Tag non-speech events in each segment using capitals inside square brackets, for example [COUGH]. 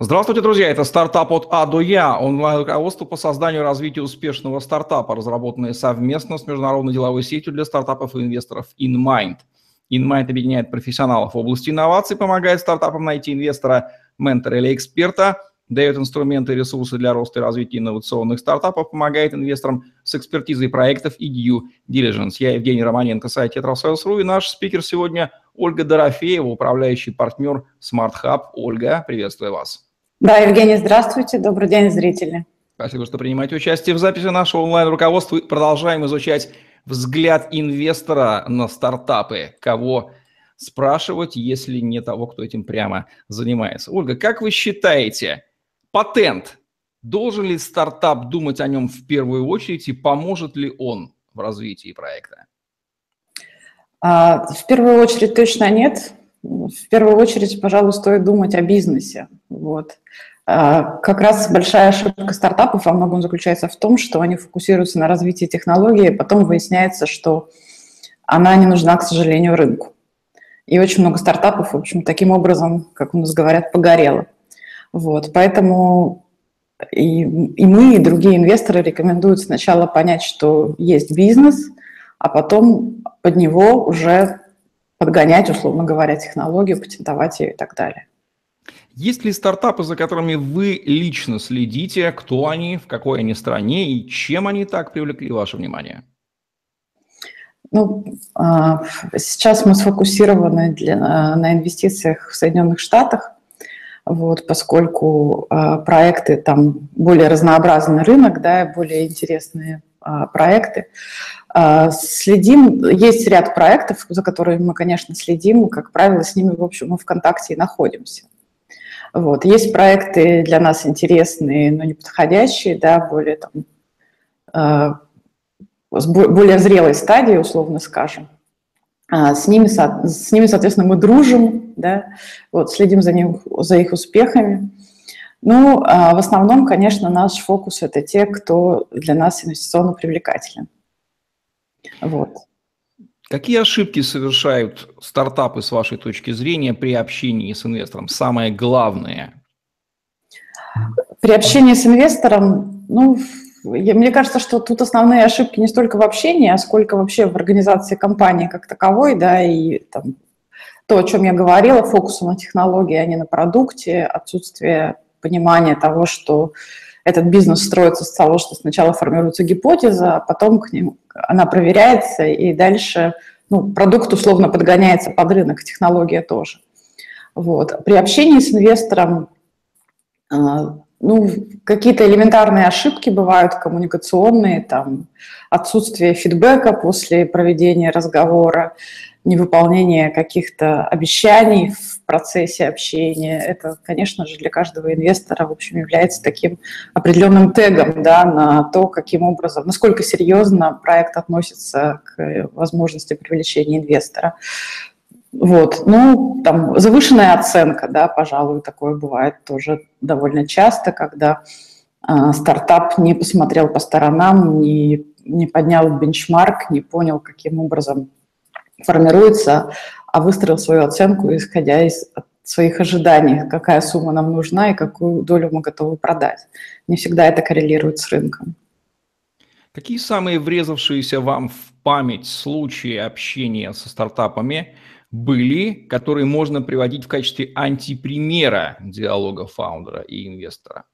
Здравствуйте, друзья! Это стартап от А до Я, онлайн-руководство по созданию и развитию успешного стартапа, разработанное совместно с международной деловой сетью для стартапов и инвесторов InMind. InMind объединяет профессионалов в области инноваций, помогает стартапам найти инвестора, ментора или эксперта, дает инструменты и ресурсы для роста и развития инновационных стартапов, помогает инвесторам с экспертизой проектов и due diligence. Я Евгений Романенко, сайт TetraSales.ru и наш спикер сегодня Ольга Дорофеева, управляющий партнер Smart Hub. Ольга, приветствую вас. Да, Евгений, здравствуйте. Добрый день, зрители. Спасибо, что принимаете участие в записи нашего онлайн-руководства. Продолжаем изучать взгляд инвестора на стартапы. Кого спрашивать, если не того, кто этим прямо занимается. Ольга, как вы считаете, патент, должен ли стартап думать о нем в первую очередь и поможет ли он в развитии проекта? А, в первую очередь точно нет в первую очередь, пожалуй, стоит думать о бизнесе. Вот. А, как раз большая ошибка стартапов во многом заключается в том, что они фокусируются на развитии технологии, потом выясняется, что она не нужна, к сожалению, рынку. И очень много стартапов, в общем, таким образом, как у нас говорят, погорело. Вот, поэтому и, и мы, и другие инвесторы рекомендуют сначала понять, что есть бизнес, а потом под него уже подгонять, условно говоря, технологию, патентовать ее и так далее. Есть ли стартапы, за которыми вы лично следите, кто они, в какой они стране и чем они так привлекли ваше внимание? Ну, а, сейчас мы сфокусированы для, на инвестициях в Соединенных Штатах, вот, поскольку а, проекты там более разнообразный рынок, да, более интересные а, проекты. А, следим, есть ряд проектов, за которыми мы, конечно, следим, как правило, с ними, в общем, мы в контакте и находимся. Вот. Есть проекты для нас интересные, но не подходящие, да, более там, а, с более зрелой стадии, условно скажем. С ними, с ними, соответственно, мы дружим, да, вот, следим за, ним, за их успехами. Ну, в основном, конечно, наш фокус – это те, кто для нас инвестиционно привлекателен. Вот. Какие ошибки совершают стартапы с вашей точки зрения при общении с инвестором? Самое главное. При общении с инвестором, ну, я, мне кажется, что тут основные ошибки не столько в общении, а сколько вообще в организации компании как таковой, да, и там, то, о чем я говорила, фокусу на технологии, а не на продукте, отсутствие понимания того, что этот бизнес строится с того, что сначала формируется гипотеза, а потом к ним она проверяется, и дальше ну, продукт условно подгоняется под рынок, технология тоже. Вот. При общении с инвестором а, ну, какие-то элементарные ошибки бывают коммуникационные, там, отсутствие фидбэка после проведения разговора, невыполнение каких-то обещаний в процессе общения. Это, конечно же, для каждого инвестора, в общем, является таким определенным тегом да, на то, каким образом, насколько серьезно проект относится к возможности привлечения инвестора. Вот, ну, там, завышенная оценка, да, пожалуй, такое бывает тоже довольно часто, когда э, стартап не посмотрел по сторонам, не, не поднял бенчмарк, не понял, каким образом формируется, а выстроил свою оценку, исходя из своих ожиданий, какая сумма нам нужна и какую долю мы готовы продать. Не всегда это коррелирует с рынком. Какие самые врезавшиеся вам в память случаи общения со стартапами были, которые можно приводить в качестве антипримера диалога фаундера и инвестора?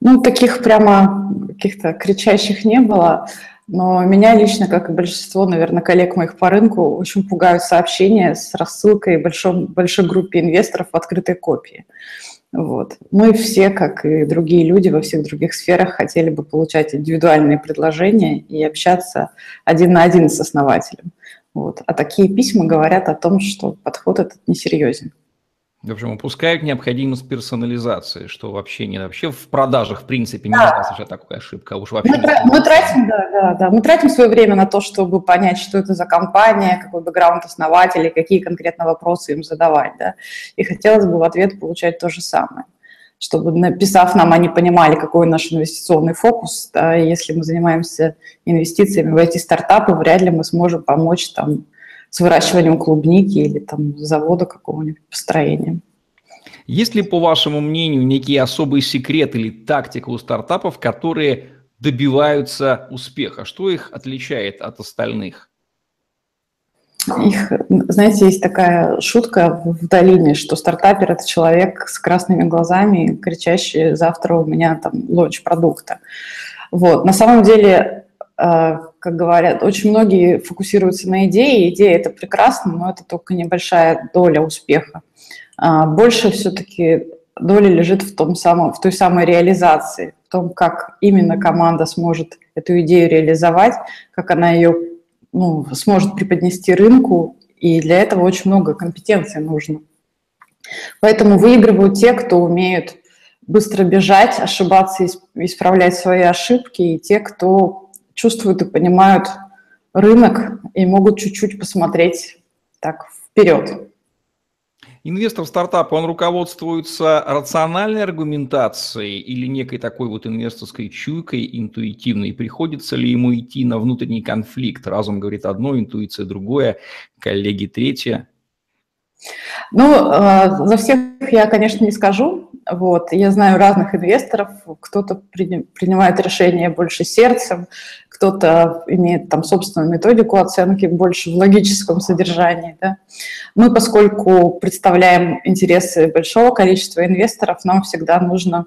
Ну, таких прямо каких-то кричащих не было. Но меня лично, как и большинство, наверное, коллег моих по рынку, очень пугают сообщения с рассылкой большой, большой группе инвесторов в открытой копии. Вот. Мы все, как и другие люди во всех других сферах, хотели бы получать индивидуальные предложения и общаться один на один с основателем. Вот. А такие письма говорят о том, что подход этот несерьезен. В общем, упускают необходимость персонализации, что вообще не вообще в продажах, в принципе, не да. совершать такую ошибку, а уж вообще. Мы, мы тратим, да, да, да, мы тратим свое время на то, чтобы понять, что это за компания, какой бэкграунд основателей, какие конкретно вопросы им задавать, да. И хотелось бы в ответ получать то же самое чтобы, написав нам, они понимали, какой наш инвестиционный фокус. Да, если мы занимаемся инвестициями в эти стартапы, вряд ли мы сможем помочь там с выращиванием клубники или там завода какого-нибудь построения. Есть ли, по вашему мнению, некий особый секрет или тактика у стартапов, которые добиваются успеха? Что их отличает от остальных? Их, знаете, есть такая шутка в долине, что стартапер – это человек с красными глазами, кричащий «завтра у меня там лонч продукта». Вот. На самом деле, э, как говорят, очень многие фокусируются на идее. Идея – это прекрасно, но это только небольшая доля успеха. А больше все-таки доля лежит в, том самом, в той самой реализации, в том, как именно команда сможет эту идею реализовать, как она ее ну, сможет преподнести рынку, и для этого очень много компетенций нужно. Поэтому выигрывают те, кто умеют быстро бежать, ошибаться, исправлять свои ошибки, и те, кто чувствуют и понимают рынок и могут чуть-чуть посмотреть так вперед. Инвестор в стартап, он руководствуется рациональной аргументацией или некой такой вот инвесторской чуйкой интуитивной? Приходится ли ему идти на внутренний конфликт? Разум говорит одно, интуиция другое, коллеги третье. Ну, э, за всех я, конечно, не скажу. Вот. Я знаю разных инвесторов. Кто-то принимает решения больше сердцем, кто-то имеет там собственную методику оценки больше в логическом содержании. Да. Мы, поскольку представляем интересы большого количества инвесторов, нам всегда нужно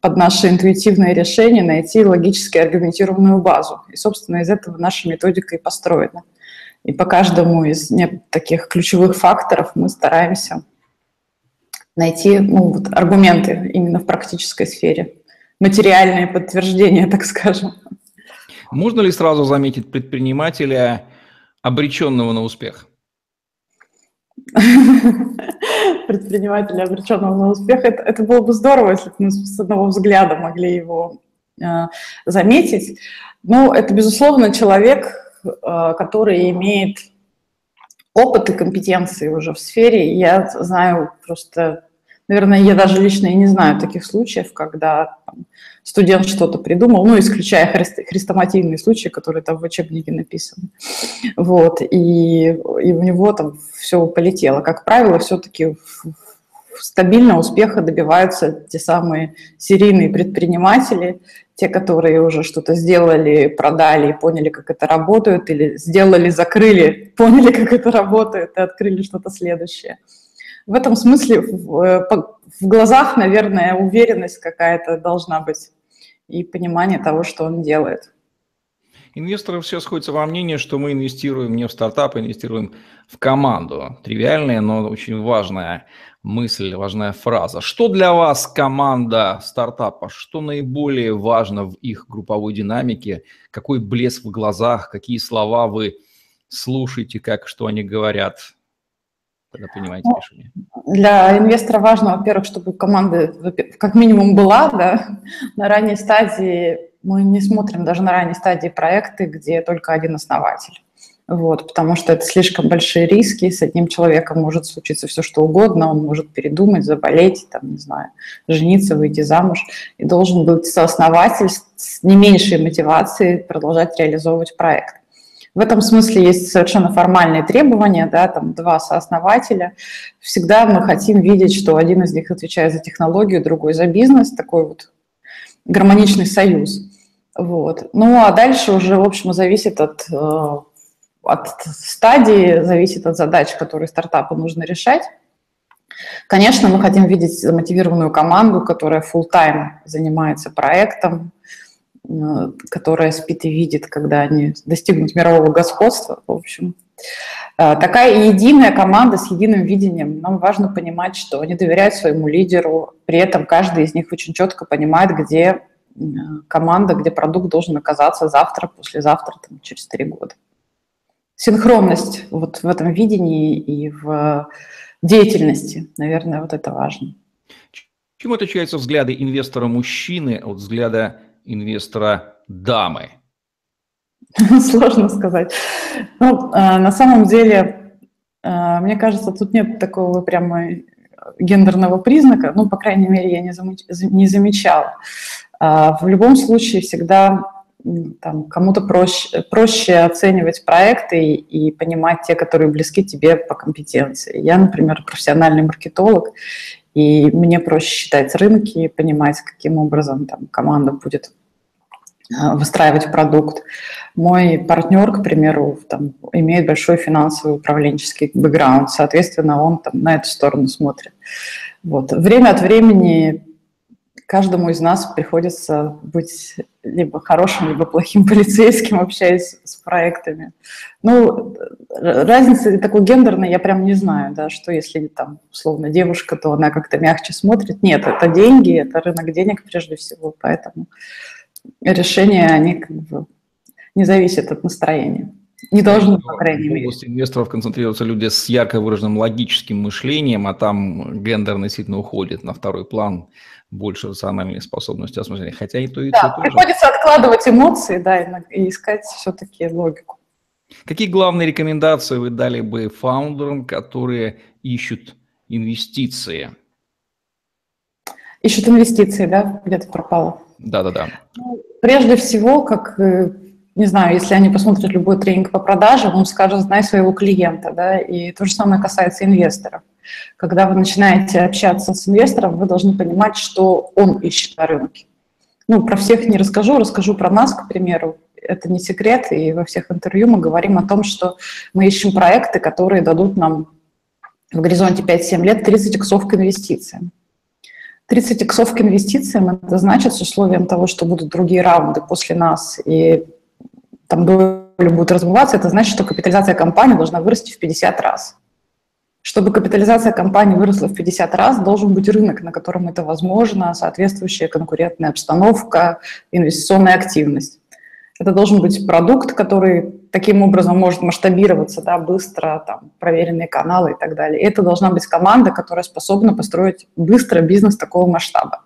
под наше интуитивное решение найти логически аргументированную базу. И, собственно, из этого наша методика и построена. И по каждому из таких ключевых факторов мы стараемся найти ну, вот, аргументы именно в практической сфере, материальные подтверждения, [LAUGHS] так скажем. Можно ли сразу заметить предпринимателя, обреченного на успех? [LAUGHS] Предпринимателя, обреченного на успех, это, это было бы здорово, если бы мы с одного взгляда могли его э, заметить. Но это, безусловно, человек, э, который имеет опыт и компетенции уже в сфере. Я знаю просто Наверное, я даже лично и не знаю таких случаев, когда там, студент что-то придумал, ну, исключая хрест, хрестоматийные случаи, которые там в учебнике написаны. Вот, и, и у него там все полетело. Как правило, все-таки стабильно успеха добиваются те самые серийные предприниматели, те, которые уже что-то сделали, продали и поняли, как это работает, или сделали, закрыли, поняли, как это работает и открыли что-то следующее в этом смысле в, э, в глазах, наверное, уверенность какая-то должна быть и понимание того, что он делает. Инвесторы все сходятся во мнении, что мы инвестируем не в стартап, а инвестируем в команду. Тривиальная, но очень важная мысль, важная фраза. Что для вас команда стартапа? Что наиболее важно в их групповой динамике? Какой блеск в глазах? Какие слова вы слушаете, как что они говорят? Когда принимаете ну, решение? Для инвестора важно, во-первых, чтобы команда как минимум была, да, на ранней стадии мы не смотрим даже на ранней стадии проекты, где только один основатель. Вот, потому что это слишком большие риски, с одним человеком может случиться все, что угодно, он может передумать, заболеть, там, не знаю, жениться, выйти замуж, и должен быть сооснователь с не меньшей мотивацией продолжать реализовывать проект. В этом смысле есть совершенно формальные требования, да, там два сооснователя. Всегда мы хотим видеть, что один из них отвечает за технологию, другой за бизнес, такой вот гармоничный союз. Вот. Ну а дальше уже, в общем, зависит от, э, от стадии, зависит от задач, которые стартапу нужно решать. Конечно, мы хотим видеть замотивированную команду, которая full-time занимается проектом, Э, которая спит и видит, когда они достигнут мирового господства, в общем. Э, такая единая команда с единым видением. Нам важно понимать, что они доверяют своему лидеру, при этом каждый из них очень четко понимает, где э, команда, где продукт должен оказаться завтра, послезавтра, там, через три года. Синхронность вот в этом видении и в деятельности, наверное, вот это важно. Чем отличаются взгляды инвестора-мужчины от взгляда инвестора дамы? [LAUGHS] Сложно сказать. Ну, а, на самом деле, а, мне кажется, тут нет такого прямо гендерного признака, ну, по крайней мере, я не замечала. А, в любом случае всегда там, кому-то проще, проще оценивать проекты и, и понимать те, которые близки тебе по компетенции. Я, например, профессиональный маркетолог, и мне проще считать рынки, понимать, каким образом там команда будет а, выстраивать продукт. Мой партнер, к примеру, там, имеет большой финансовый управленческий бэкграунд, соответственно, он там, на эту сторону смотрит. Вот. Время от времени каждому из нас приходится быть либо хорошим, либо плохим [LAUGHS] полицейским, общаясь с проектами. Ну, разницы такой гендерной я прям не знаю, да, что если там, условно, девушка, то она как-то мягче смотрит. Нет, это деньги, это рынок денег прежде всего, поэтому решения, они как бы не зависят от настроения. Не должны, по крайней мере. В области инвесторов концентрируются люди с ярко выраженным логическим мышлением, а там гендер действительно уходит на второй план больше рациональной способности осмысления. Хотя и то, и да, то приходится тоже. откладывать эмоции, да, и искать все-таки логику. Какие главные рекомендации вы дали бы фаундерам, которые ищут инвестиции? Ищут инвестиции, да? Где-то пропало. Да-да-да. Ну, прежде всего, как, э, не знаю, если они посмотрят любой тренинг по продажам, он скажет, знай своего клиента, да, и то же самое касается инвесторов. Когда вы начинаете общаться с инвестором, вы должны понимать, что он ищет на рынке. Ну, про всех не расскажу, расскажу про нас, к примеру. Это не секрет, и во всех интервью мы говорим о том, что мы ищем проекты, которые дадут нам в горизонте 5-7 лет 30 иксов к инвестициям. 30 иксов к инвестициям, это значит с условием того, что будут другие раунды после нас, и там доля будет разбываться, это значит, что капитализация компании должна вырасти в 50 раз. Чтобы капитализация компании выросла в 50 раз, должен быть рынок, на котором это возможно, соответствующая конкурентная обстановка, инвестиционная активность. Это должен быть продукт, который таким образом может масштабироваться да, быстро, там, проверенные каналы и так далее. Это должна быть команда, которая способна построить быстро бизнес такого масштаба.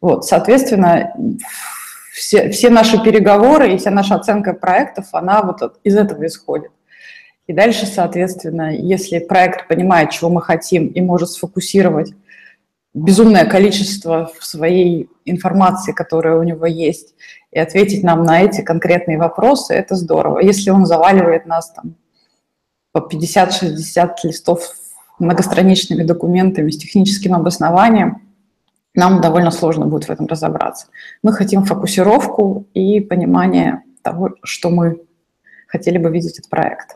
Вот, соответственно, все, все наши переговоры и вся наша оценка проектов, она вот из этого исходит. И дальше, соответственно, если проект понимает, чего мы хотим и может сфокусировать безумное количество своей информации, которая у него есть, и ответить нам на эти конкретные вопросы, это здорово. Если он заваливает нас там по 50-60 листов многостраничными документами с техническим обоснованием, нам довольно сложно будет в этом разобраться. Мы хотим фокусировку и понимание того, что мы хотели бы видеть от проекта.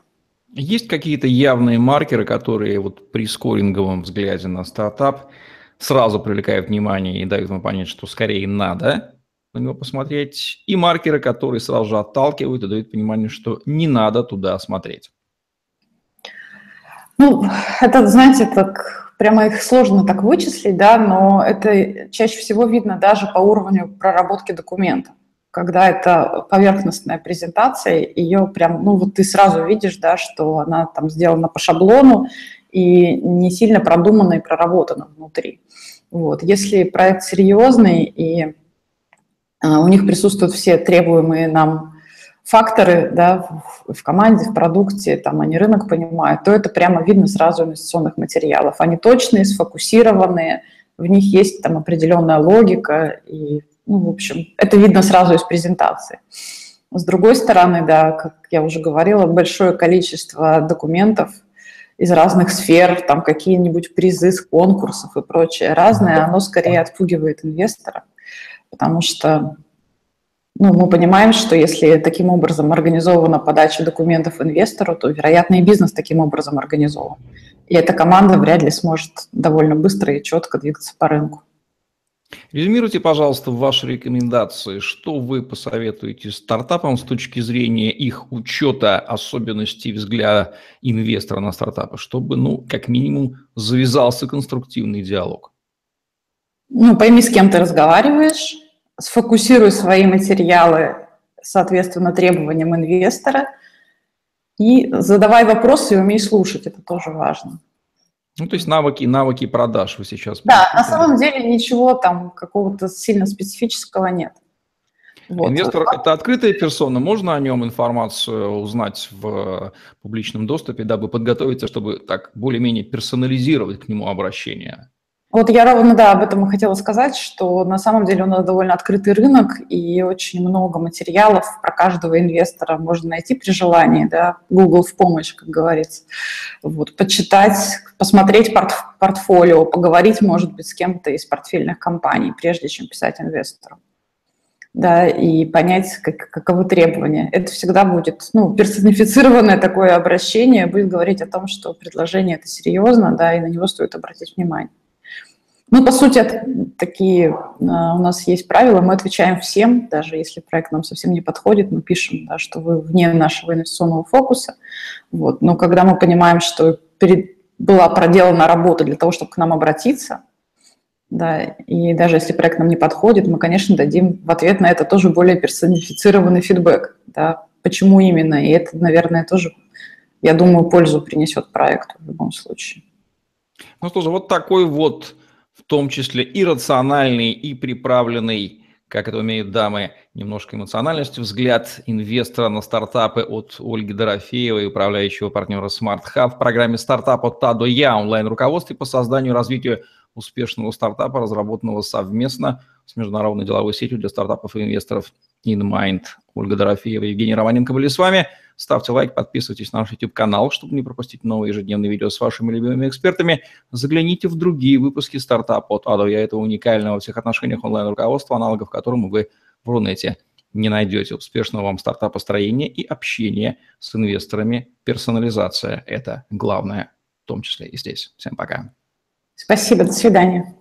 Есть какие-то явные маркеры, которые вот при скоринговом взгляде на стартап сразу привлекают внимание и дают вам понять, что скорее надо на него посмотреть, и маркеры, которые сразу же отталкивают и дают понимание, что не надо туда смотреть? Ну, это, знаете, так прямо их сложно так вычислить, да, но это чаще всего видно даже по уровню проработки документа когда это поверхностная презентация, ее прям, ну вот ты сразу видишь, да, что она там сделана по шаблону и не сильно продумана и проработана внутри. Вот. Если проект серьезный и а, у них присутствуют все требуемые нам факторы да, в, команде, в продукте, там они рынок понимают, то это прямо видно сразу инвестиционных материалов. Они точные, сфокусированные, в них есть там определенная логика и ну, в общем, это видно сразу из презентации. С другой стороны, да, как я уже говорила, большое количество документов из разных сфер, там какие-нибудь призы с конкурсов и прочее разное, оно скорее отпугивает инвестора, потому что ну, мы понимаем, что если таким образом организована подача документов инвестору, то, вероятно, и бизнес таким образом организован. И эта команда вряд ли сможет довольно быстро и четко двигаться по рынку. Резюмируйте, пожалуйста, ваши рекомендации. Что вы посоветуете стартапам с точки зрения их учета особенностей взгляда инвестора на стартапы, чтобы, ну, как минимум, завязался конструктивный диалог? Ну, пойми, с кем ты разговариваешь, сфокусируй свои материалы, соответственно, требованиям инвестора, и задавай вопросы и умей слушать, это тоже важно. Ну, то есть навыки, навыки продаж вы сейчас... Да, на самом деле ничего там какого-то сильно специфического нет. Вот. Инвестор – это открытая персона, можно о нем информацию узнать в публичном доступе, дабы подготовиться, чтобы так более-менее персонализировать к нему обращение? Вот я ровно, да, об этом и хотела сказать, что на самом деле у нас довольно открытый рынок и очень много материалов про каждого инвестора можно найти при желании, да, Google в помощь, как говорится. Вот, почитать, посмотреть порт портфолио, поговорить, может быть, с кем-то из портфельных компаний, прежде чем писать инвестору да, и понять, как, каковы требования. Это всегда будет, ну, персонифицированное такое обращение, будет говорить о том, что предложение это серьезно, да, и на него стоит обратить внимание. Ну, по сути, такие а, у нас есть правила, мы отвечаем всем, даже если проект нам совсем не подходит, мы пишем, да, что вы вне нашего инвестиционного фокуса. Вот. Но когда мы понимаем, что перед, была проделана работа для того, чтобы к нам обратиться, да, и даже если проект нам не подходит, мы, конечно, дадим в ответ на это тоже более персонифицированный фидбэк, да, почему именно, и это, наверное, тоже, я думаю, пользу принесет проекту в любом случае. Ну что же, вот такой вот в том числе и рациональный, и приправленный, как это умеют дамы, немножко эмоциональностью, взгляд инвестора на стартапы от Ольги Дорофеевой, управляющего партнера Smart Hub в программе «Стартап от Та до Я» онлайн-руководстве по созданию и развитию успешного стартапа, разработанного совместно с международной деловой сетью для стартапов и инвесторов InMind. Ольга Дорофеева Евгений Романенко были с вами. Ставьте лайк, подписывайтесь на наш YouTube-канал, чтобы не пропустить новые ежедневные видео с вашими любимыми экспертами. Загляните в другие выпуски стартапа от Ado. Я этого уникального во всех отношениях онлайн-руководства, аналогов которому вы в Рунете не найдете. Успешного вам стартапостроения и общения с инвесторами. Персонализация – это главное, в том числе и здесь. Всем пока. Спасибо, до свидания.